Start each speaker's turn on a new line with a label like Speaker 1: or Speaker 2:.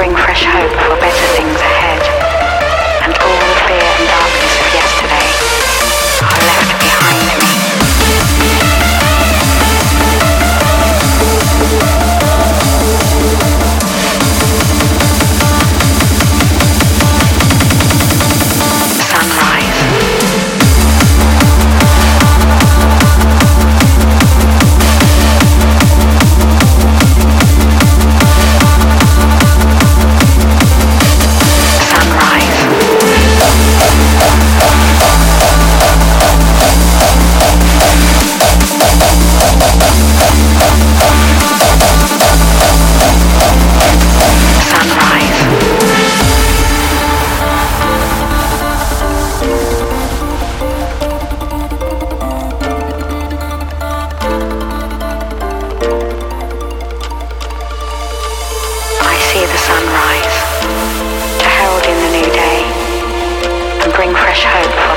Speaker 1: bring fresh hope for better things ahead. The sunrise to herald in the new day and bring fresh hope